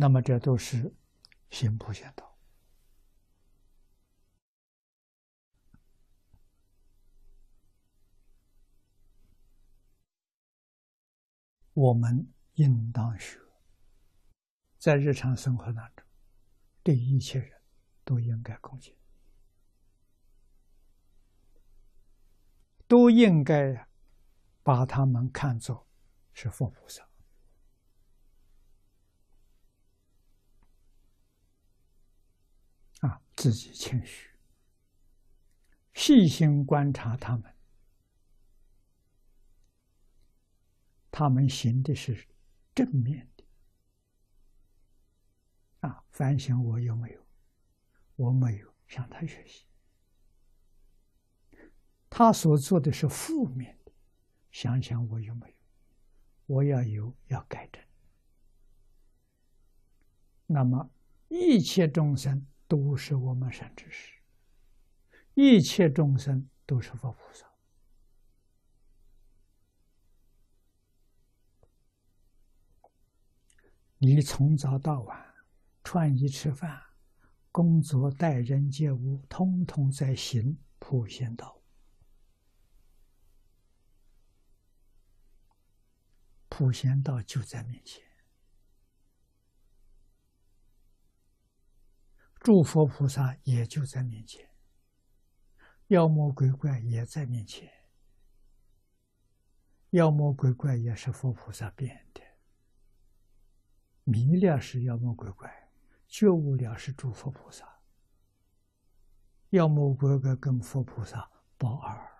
那么这都是行普贤道。我们应当学，在日常生活当中，对一切人都应该恭敬，都应该把他们看作是佛菩萨啊，自己谦虚，细心观察他们。他们行的是正面的啊！反省我有没有？我没有向他学习。他所做的是负面的，想想我有没有？我要有，要改正。那么一切众生都是我们善知识，一切众生都是佛菩萨。你从早到晚，穿衣吃饭、工作、待人接物，通通在行普贤道。普贤道就在面前，诸佛菩萨也就在面前，妖魔鬼怪也在面前，妖魔鬼怪也是佛菩萨变的。迷了是妖魔鬼怪，觉悟了是诸佛菩萨。妖魔鬼怪跟佛菩萨不二，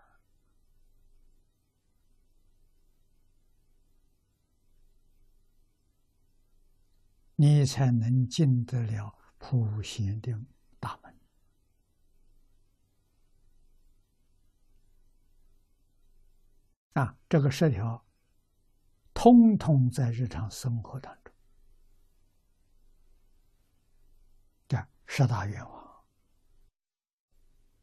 你才能进得了普贤的大门。啊，这个十条，通通在日常生活当中。这十大愿望。